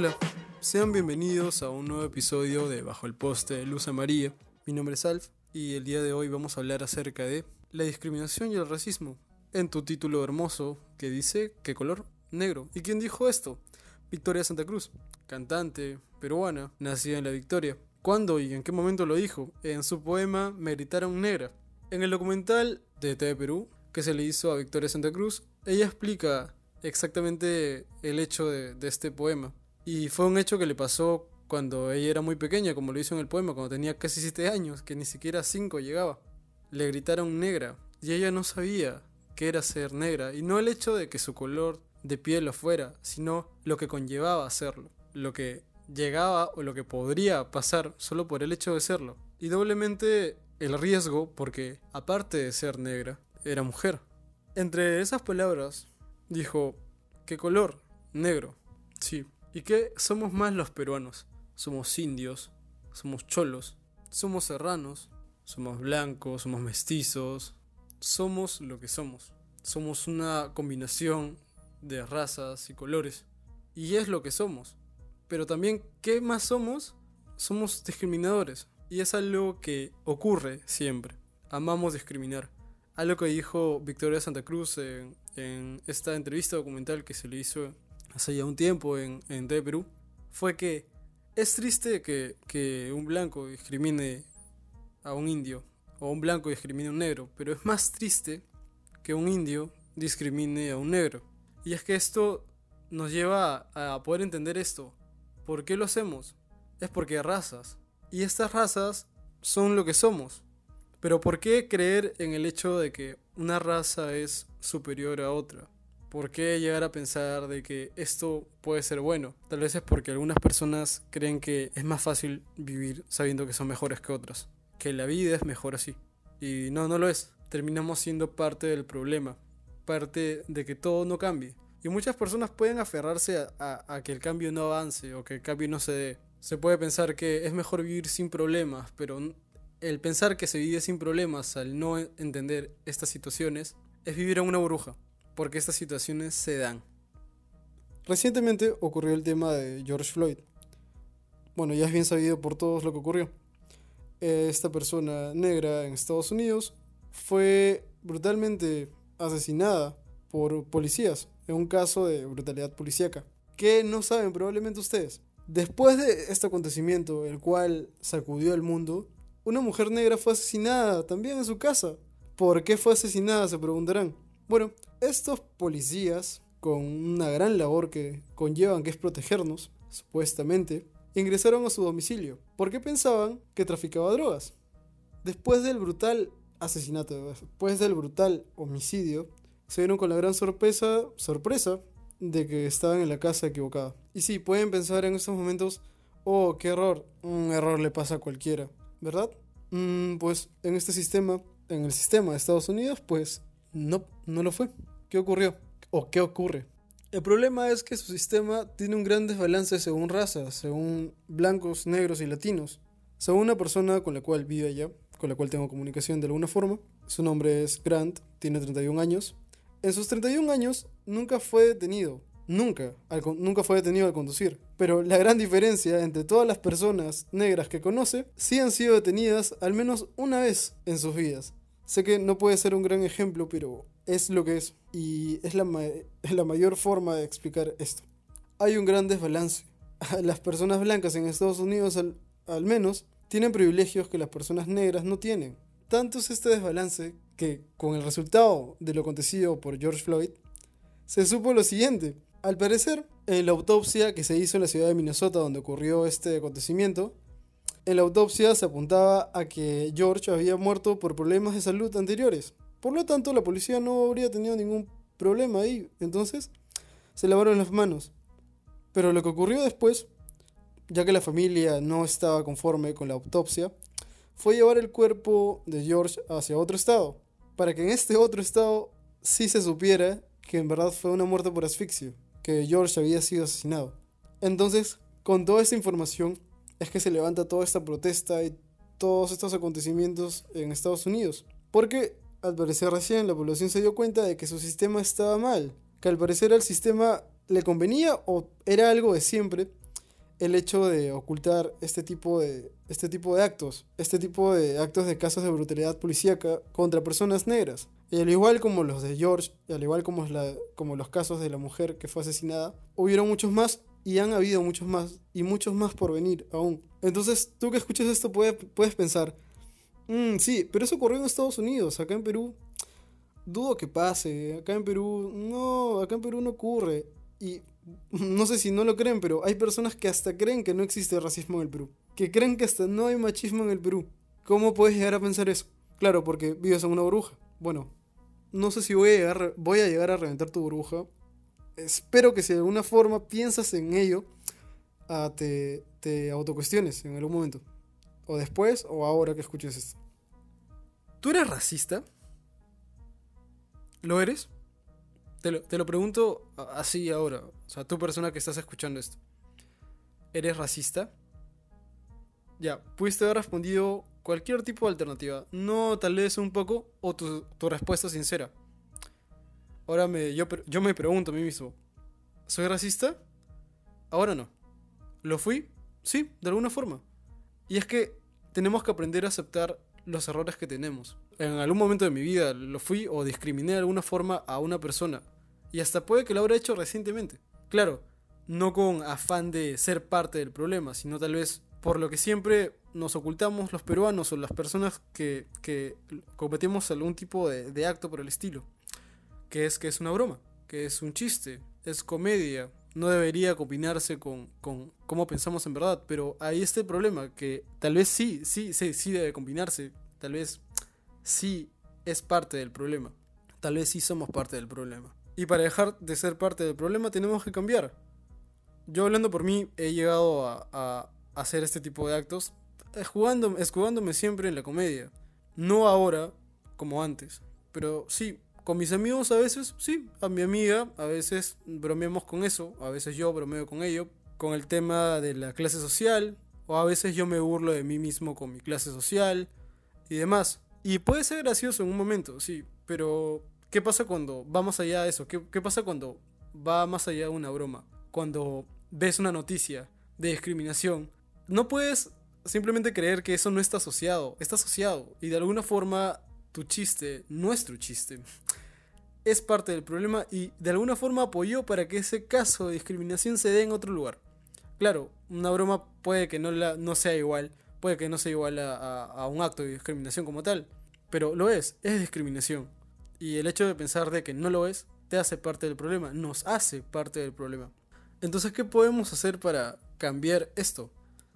Hola, sean bienvenidos a un nuevo episodio de Bajo el Poste de Luz María. Mi nombre es Alf y el día de hoy vamos a hablar acerca de la discriminación y el racismo. En tu título hermoso que dice ¿qué color? Negro. ¿Y quién dijo esto? Victoria Santa Cruz, cantante peruana, nacida en la Victoria. ¿Cuándo y en qué momento lo dijo? En su poema Me gritaron negra. En el documental de TV Perú, que se le hizo a Victoria Santa Cruz, ella explica exactamente el hecho de este poema. Y fue un hecho que le pasó cuando ella era muy pequeña, como lo hizo en el poema, cuando tenía casi 7 años, que ni siquiera 5 llegaba. Le gritaron negra y ella no sabía qué era ser negra, y no el hecho de que su color de piel lo fuera, sino lo que conllevaba hacerlo, lo que llegaba o lo que podría pasar solo por el hecho de serlo. Y doblemente el riesgo porque, aparte de ser negra, era mujer. Entre esas palabras, dijo, ¿qué color? Negro. Sí. ¿Y qué somos más los peruanos? Somos indios, somos cholos, somos serranos, somos blancos, somos mestizos, somos lo que somos. Somos una combinación de razas y colores. Y es lo que somos. Pero también, ¿qué más somos? Somos discriminadores. Y es algo que ocurre siempre. Amamos discriminar. Algo que dijo Victoria Santa Cruz en, esta entrevista documental que se le hizo hace ya un tiempo en, en Perú, fue que es triste que, que un blanco discrimine a un indio o un blanco discrimine a un negro, pero es más triste que un indio discrimine a un negro. Y es que esto nos lleva a poder entender esto. ¿Por qué lo hacemos? Es porque hay razas. Y estas razas son lo que somos. Pero ¿por qué creer en el hecho de que una raza es superior a otra? ¿Por qué llegar a pensar de que esto puede ser bueno? Tal vez es porque algunas personas creen que es más fácil vivir sabiendo que son mejores que otras. Que la vida es mejor así. Y no, no lo es. Terminamos siendo parte del problema parte de que todo no cambie. Y muchas personas pueden aferrarse a, que el cambio no avance o que el cambio no se dé. Se puede pensar que es mejor vivir sin problemas, pero el pensar que se vive sin problemas al no entender estas situaciones es vivir en una burbuja, porque estas situaciones se dan. Recientemente ocurrió el tema de George Floyd. Bueno, ya es bien sabido por todos lo que ocurrió. Esta persona negra en Estados Unidos fue brutalmente asesinada por policías en un caso de brutalidad policíaca. ¿Qué no saben probablemente ustedes? Después de este acontecimiento, el cual sacudió el mundo, una mujer negra fue asesinada también en su casa. ¿Por qué fue asesinada? Se preguntarán. Bueno, estos policías, con una gran labor que conllevan que es protegernos, supuestamente, ingresaron a su domicilio porque pensaban que traficaba drogas. Después del brutal asesinato, después del brutal homicidio, se vieron con la gran sorpresa, sorpresa de que estaban en la casa equivocada. Y sí, pueden pensar en estos momentos, oh, qué error, un error le pasa a cualquiera, ¿verdad? Mm, pues en este sistema, en el sistema de Estados Unidos, pues no, no lo fue. ¿Qué ocurrió? ¿O qué ocurre? El problema es que su sistema tiene un gran desbalance según razas, según blancos, negros y latinos. Según una persona con la cual vive allá, con la cual tengo comunicación de alguna forma. Su nombre es Grant, tiene 31 años. En sus 31 años nunca fue detenido, nunca, nunca fue detenido al conducir. Pero la gran diferencia entre todas las personas negras que conoce, sí han sido detenidas al menos una vez en sus vidas. Sé que no puede ser un gran ejemplo, pero es lo que es. Y es la, la mayor forma de explicar esto. Hay un gran desbalance. Las personas blancas en Estados Unidos al, al menos tienen privilegios que las personas negras no tienen. Tanto es este desbalance que, con el resultado de lo acontecido por George Floyd, se supo lo siguiente. Al parecer, en la autopsia que se hizo en la ciudad de Minnesota donde ocurrió este acontecimiento, en la autopsia se apuntaba a que George había muerto por problemas de salud anteriores. Por lo tanto, la policía no habría tenido ningún problema ahí. Entonces, se lavaron las manos. Pero lo que ocurrió después ya que la familia no estaba conforme con la autopsia, fue llevar el cuerpo de George hacia otro estado, para que en este otro estado sí se supiera que en verdad fue una muerte por asfixia, que George había sido asesinado. Entonces, con toda esta información, es que se levanta toda esta protesta y todos estos acontecimientos en Estados Unidos. Porque al parecer recién la población se dio cuenta de que su sistema estaba mal, que al parecer al sistema le convenía o era algo de siempre el hecho de ocultar este tipo de, este tipo de actos, este tipo de actos de casos de brutalidad policíaca contra personas negras. Y al igual como los de George, y al igual como, los casos de la mujer que fue asesinada, hubieron muchos más y han habido muchos más y muchos más por venir aún. Entonces, tú que escuchas esto puedes, puedes pensar, mm, sí, pero eso ocurrió en Estados Unidos, acá en Perú. Dudo que pase, acá en Perú, no, acá en Perú no ocurre. Y no sé si no lo creen, pero hay personas que hasta creen que no existe racismo en el Perú. Que creen que hasta no hay machismo en el Perú. ¿Cómo puedes llegar a pensar eso? Claro, porque vives en una burbuja. Bueno, no sé si voy a llegar, voy a, llegar a reventar tu burbuja. Espero que si de alguna forma piensas en ello, ah, te, te autocuestiones en algún momento. O después o ahora que escuches esto. ¿Tú eres racista? ¿Lo eres? Te lo, te lo, pregunto así ahora. O sea, tú persona que estás escuchando esto. ¿Eres racista? Ya, pudiste haber respondido cualquier tipo de alternativa. No tal vez un poco o tu, tu respuesta sincera. Ahora me, yo, yo me pregunto a mí mismo. ¿Soy racista? Ahora no. ¿Lo fui? Sí, de alguna forma. Y es que tenemos que aprender a aceptar los errores que tenemos. En algún momento de mi vida lo fui o discriminé de alguna forma a una persona. Y hasta puede que lo habrá hecho recientemente. Claro, no con afán de ser parte del problema, sino tal vez por lo que siempre nos ocultamos los peruanos o las personas que, que cometemos algún tipo de, de acto por el estilo. Que es que es una broma, que es un chiste, es comedia, no debería combinarse con, con, cómo pensamos en verdad, pero está el problema, que tal vez sí, sí, sí, sí debe combinarse, tal vez sí es parte del problema, tal vez sí somos parte del problema. Y para dejar de ser parte del problema tenemos que cambiar. Yo hablando por mí he llegado a, a hacer este tipo de actos jugando, escudándome siempre en la comedia. No ahora como antes, pero sí, con mis amigos a veces, sí, a mi amiga a veces bromeamos con eso, a veces yo bromeo con ello, con el tema de la clase social, o a veces yo me burlo de mí mismo con mi clase social y demás. Y puede ser gracioso en un momento, sí, pero ¿qué pasa cuando va más allá de eso? ¿Qué, qué pasa cuando va más allá de una broma? Cuando ves una noticia de discriminación, no puedes simplemente creer que eso no está asociado, está asociado y de alguna forma tu chiste, nuestro chiste, es parte del problema y de alguna forma apoyó para que ese caso de discriminación se dé en otro lugar. Claro, una broma puede que no, sea igual, puede que no sea igual a, a, a, un acto de discriminación como tal, pero lo es, es discriminación. Y el hecho de pensar de que no lo es, te hace parte del problema, nos hace parte del problema. Entonces, ¿qué podemos hacer para cambiar esto?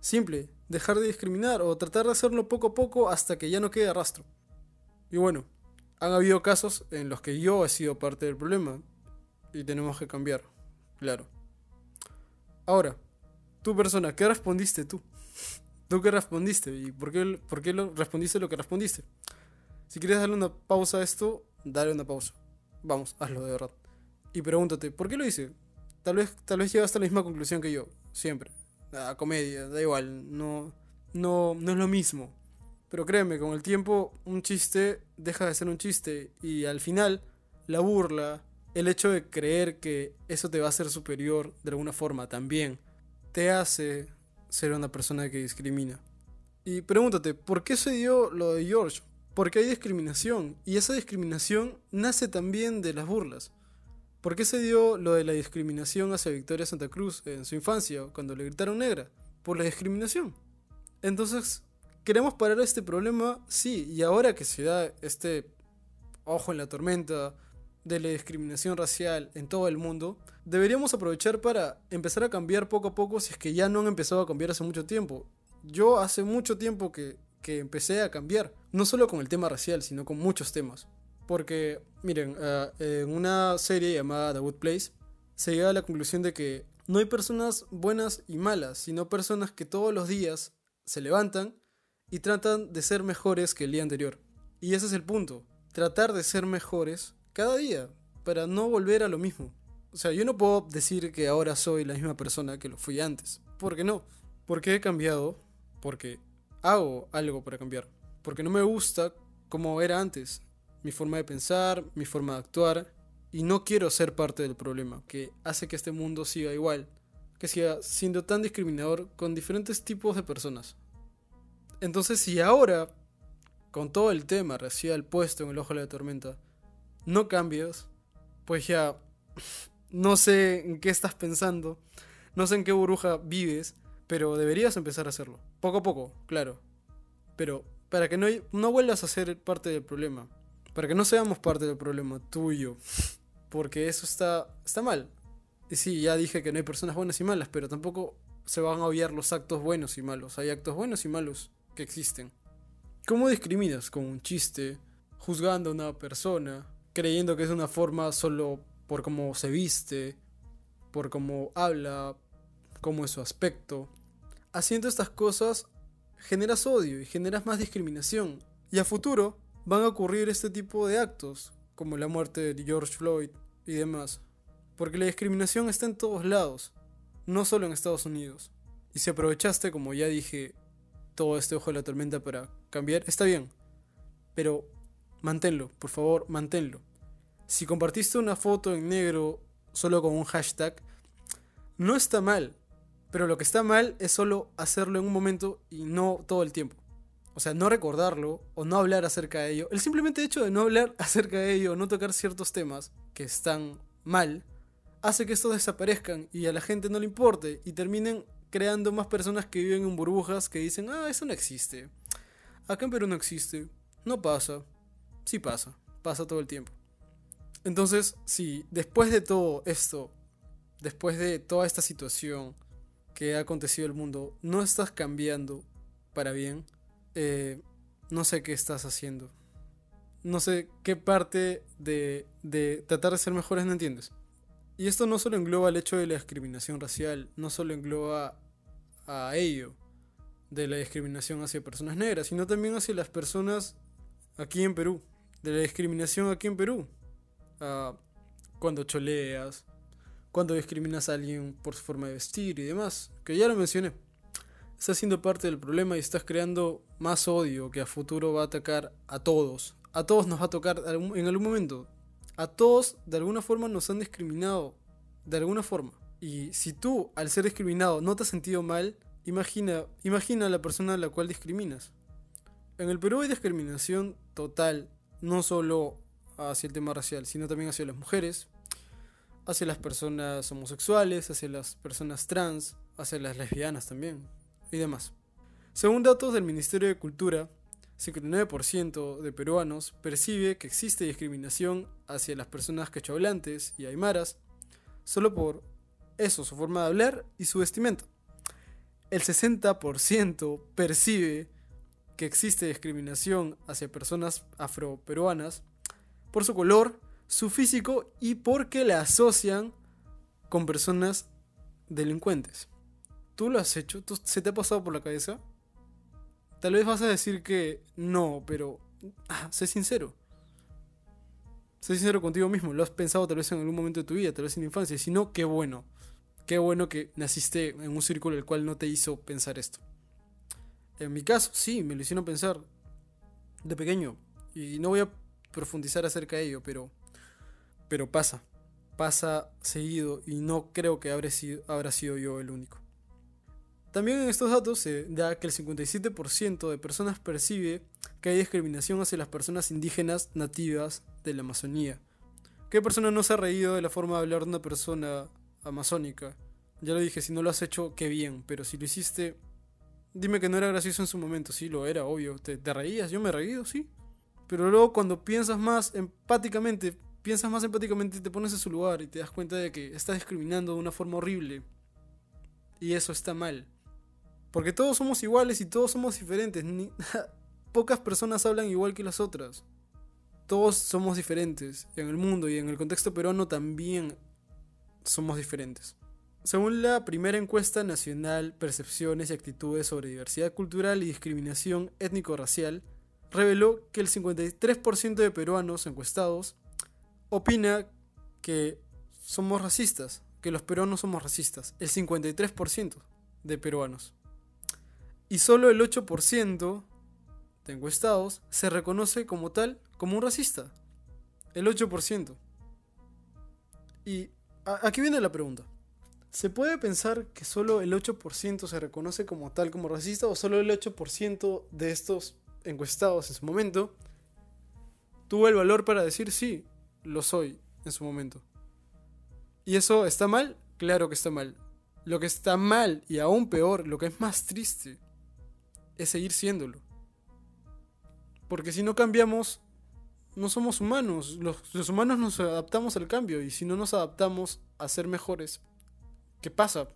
Simple, dejar de discriminar o tratar de hacerlo poco a poco hasta que ya no quede rastro. Y bueno, han habido casos en los que yo he sido parte del problema y tenemos que cambiar, claro. Ahora, tú persona, ¿qué respondiste tú? ¿Tú qué respondiste? ¿Y por qué, por qué lo, respondiste lo que respondiste? Si quieres darle una pausa a esto, dale una pausa. Vamos, hazlo de verdad. Y pregúntate, ¿por qué lo hice? Tal vez, tal vez llegaste a la misma conclusión que yo, siempre. La comedia, da igual, no, no, no es lo mismo. Pero créeme, con el tiempo un chiste deja de ser un chiste y al final la burla, el hecho de creer que eso te va a hacer superior de alguna forma también, te hace ser una persona que discrimina. Y pregúntate, ¿por qué se dio lo de George? Porque hay discriminación y esa discriminación nace también de las burlas. ¿Por qué se dio lo de la discriminación hacia Victoria Santa Cruz en su infancia cuando le gritaron negra? Por la discriminación. Entonces, ¿Queremos parar este problema? Sí, y ahora que se da este ojo en la tormenta de la discriminación racial en todo el mundo, deberíamos aprovechar para empezar a cambiar poco a poco si es que ya no han empezado a cambiar hace mucho tiempo. Yo hace mucho tiempo que, que empecé a cambiar, no solo con el tema racial, sino con muchos temas. Porque, miren, uh, en una serie llamada The Good Place, se llega a la conclusión de que no hay personas buenas y malas, sino personas que todos los días se levantan y tratan de ser mejores que el día anterior. Y ese es el punto, tratar de ser mejores cada día, para no volver a lo mismo. O sea, yo no puedo decir que ahora soy la misma persona que lo fui antes. ¿Por qué no? Porque he cambiado, porque hago algo para cambiar. Porque no me gusta como era antes, mi forma de pensar, mi forma de actuar, y no quiero ser parte del problema, que hace que este mundo siga igual, que siga siendo tan discriminador con diferentes tipos de personas. Entonces, si ahora, con todo el tema racial puesto en el ojo de la tormenta, no cambias, pues ya no sé en qué estás pensando, no sé en qué burbuja vives, pero deberías empezar a hacerlo. Poco a poco, claro. Pero para que no, no vuelvas a ser parte del problema. Para que no seamos parte del problema, tú y yo. Porque eso está, está mal. Y sí, ya dije que no hay personas buenas y malas, pero tampoco se van a obviar los actos buenos y malos. Hay actos buenos y malos que existen. ¿Cómo discriminas con un chiste, juzgando a una persona, creyendo que es una forma solo por cómo se viste, por cómo habla, cómo es su aspecto? Haciendo estas cosas generas odio y generas más discriminación. Y a futuro van a ocurrir este tipo de actos, como la muerte de George Floyd y demás. Porque la discriminación está en todos lados, no solo en Estados Unidos. Y si aprovechaste, como ya dije, todo este ojo de la tormenta para cambiar, está bien. Pero manténlo, por favor, manténlo. Si compartiste una foto en negro solo con un hashtag, no está mal. Pero lo que está mal es solo hacerlo en un momento y no todo el tiempo. O sea, no recordarlo o no hablar acerca de ello. El simplemente hecho de no hablar acerca de ello, no tocar ciertos temas que están mal, hace que estos desaparezcan y a la gente no le importe y terminen creando más personas que viven en burbujas que dicen, ah, eso no existe. Acá en Perú no existe. No pasa. Sí pasa. Pasa todo el tiempo. Entonces, si después de todo esto, después de toda esta situación, que ha acontecido en el mundo, no estás cambiando para bien, eh, no sé qué estás haciendo. No sé qué parte de, de tratar de ser mejores no entiendes. Y esto no solo engloba el hecho de la discriminación racial, no solo engloba a ello, de la discriminación hacia personas negras, sino también hacia las personas aquí en Perú, de la discriminación aquí en Perú. Ah, cuando choleas, cuando discriminas a alguien por su forma de vestir y demás, que ya lo mencioné. Estás siendo parte del problema y estás creando más odio que a futuro va a atacar a todos. A todos nos va a tocar en algún momento. A todos de alguna forma nos han discriminado. De alguna forma. Y si tú, al ser discriminado, no te has sentido mal, imagina, imagina a la persona a la cual discriminas. En el Perú hay discriminación total, no solo hacia el tema racial, sino también hacia las mujeres, hacia las personas homosexuales, hacia las personas trans, hacia las lesbianas también y demás. Según datos del Ministerio de Cultura, 59% de peruanos percibe que existe discriminación hacia las personas quechohablantes y aymaras solo por eso, su forma de hablar y su vestimenta. El 60% percibe que existe discriminación hacia personas afroperuanas por su color, su físico y porque la asocian con personas delincuentes. ¿Tú lo has hecho? ¿Se te ha pasado por la cabeza? Tal vez vas a decir que no, pero ah, sé sincero. Sé sincero contigo mismo. Lo has pensado tal vez en algún momento de tu vida, tal vez en la infancia. Si no, qué bueno. Qué bueno que naciste en un círculo el cual no te hizo pensar esto. En mi caso, sí, me lo hicieron pensar de pequeño. Y no voy a profundizar acerca de ello, pero pero pasa, pasa seguido y no creo que habrá sido, habrá sido yo el único. También en estos datos se da que el 57% de personas percibe que hay discriminación hacia las personas indígenas nativas de la Amazonía. ¿Qué persona no se ha reído de la forma de hablar de una persona amazónica? Ya lo dije, si no lo has hecho, qué bien, pero si lo hiciste, dime que no era gracioso en su momento. Sí, lo era, obvio. ¿Te, te reías? Yo me he reído, sí. Pero luego cuando piensas más empáticamente, piensas más empáticamente y te pones en su lugar y te das cuenta de que estás discriminando de una forma horrible. Y eso está mal. Porque todos somos iguales y todos somos diferentes. pocas personas hablan igual que las otras. Todos somos diferentes. En el mundo y en el contexto peruano también somos diferentes. Según la primera encuesta nacional Percepciones y Actitudes sobre Diversidad Cultural y Discriminación Étnico-Racial, reveló que el 53% de peruanos encuestados opina que somos racistas, que los peruanos somos racistas, el 53% de peruanos. Y solo el 8% de encuestados se reconoce como tal, como un racista. El 8%. Y aquí viene la pregunta. ¿Se puede pensar que solo el 8% se reconoce como tal, como racista, o solo el 8% de estos encuestados en su momento tuvo el valor para decir sí, lo soy en su momento? ¿Y eso está mal? Claro que está mal. Lo que está mal y aún peor, lo que es más triste, es seguir siéndolo. Porque si no cambiamos, no somos humanos. Los, humanos nos adaptamos al cambio y si no nos adaptamos a ser mejores, ¿qué pasa?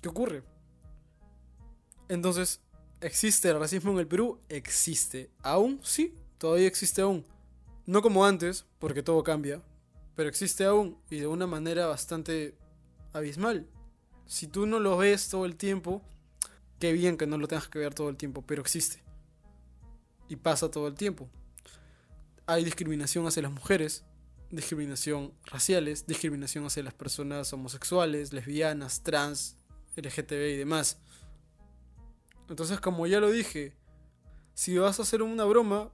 ¿Qué ocurre? Entonces, ¿existe el racismo en el Perú? Existe. ¿Aún? Sí, todavía existe aún. No como antes, porque todo cambia, pero existe aún y de una manera bastante abismal. Si tú no lo ves todo el tiempo, qué bien que no lo tengas que ver todo el tiempo, pero existe. Y pasa todo el tiempo. Hay discriminación hacia las mujeres, discriminación raciales, discriminación hacia las personas homosexuales, lesbianas, trans, LGTB y demás. Entonces, como ya lo dije, si vas a hacer una broma,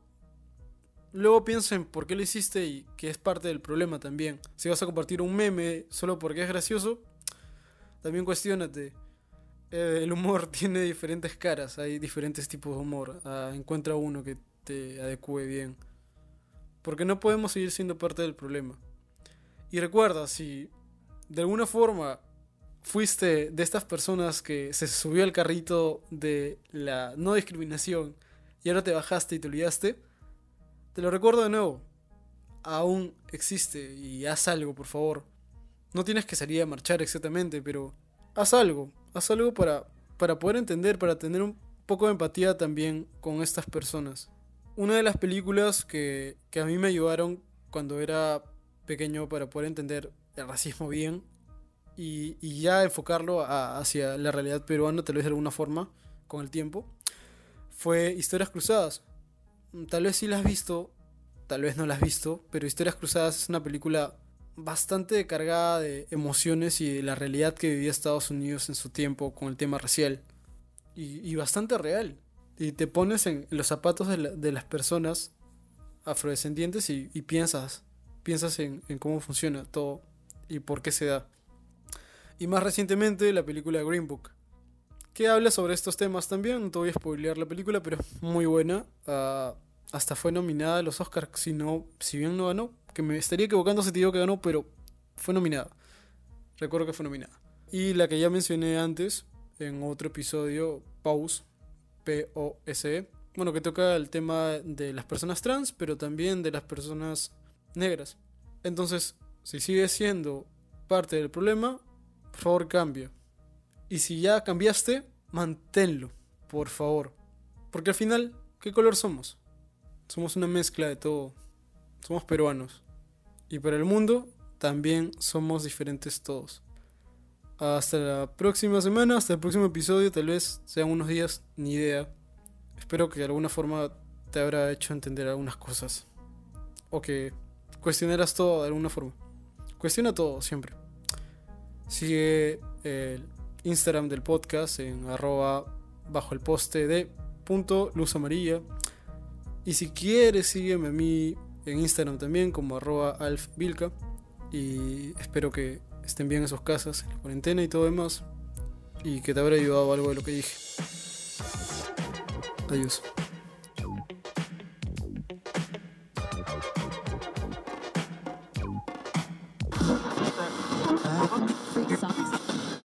luego piensa en por qué lo hiciste y que es parte del problema también. Si vas a compartir un meme solo porque es gracioso, también cuestionate. Eh, el humor tiene diferentes caras, hay diferentes tipos de humor. Ah, encuentra uno que te adecue bien. Porque no podemos seguir siendo parte del problema. Y recuerda, si de alguna forma fuiste de estas personas que se subió al carrito de la no discriminación y ahora te bajaste y te olvidaste, te lo recuerdo de nuevo. Aún existe y haz algo, por favor. No tienes que salir a marchar exactamente, pero haz algo. Haz algo para, para poder entender, para tener un poco de empatía también con estas personas. Una de las películas que, a mí me ayudaron cuando era pequeño para poder entender el racismo bien y, ya enfocarlo hacia la realidad peruana, tal vez de alguna forma, con el tiempo, fue Historias Cruzadas. Tal vez sí la has visto, tal vez no la has visto, pero Historias Cruzadas es una película bastante cargada de emociones y de la realidad que vivía Estados Unidos en su tiempo con el tema racial. Y, bastante real. Y te pones en los zapatos de, las personas afrodescendientes y, piensas, piensas en, cómo funciona todo y por qué se da. Y más recientemente la película Green Book, que habla sobre estos temas también. No te voy a spoilear la película, pero es muy buena. Ah, hasta fue nominada a los Oscars, si, no, si bien no ganó, que me estaría equivocando si te digo que ganó, pero fue nominada. Recuerdo que fue nominada. Y la que ya mencioné antes, en otro episodio, Pause, P-O-S-E, bueno, que toca el tema de las personas trans, pero también de las personas negras. Entonces, si sigue siendo parte del problema, por favor cambia. Y si ya cambiaste, manténlo, por favor. Porque al final, ¿qué color somos? Somos una mezcla de todo. Somos peruanos. Y para el mundo también somos diferentes todos. Hasta la próxima semana, hasta el próximo episodio, tal vez sean unos días, ni idea. Espero que de alguna forma te habrá hecho entender algunas cosas. O que cuestionaras todo de alguna forma. Cuestiona todo siempre. Sigue el Instagram del podcast en arroba bajo el poste de punto luz amarilla. Y si quieres, sígueme a mí en Instagram también como arroba alfvilca. Y espero que estén bien en sus casas, en la cuarentena y todo demás. Y que te habrá ayudado algo de lo que dije. Adiós.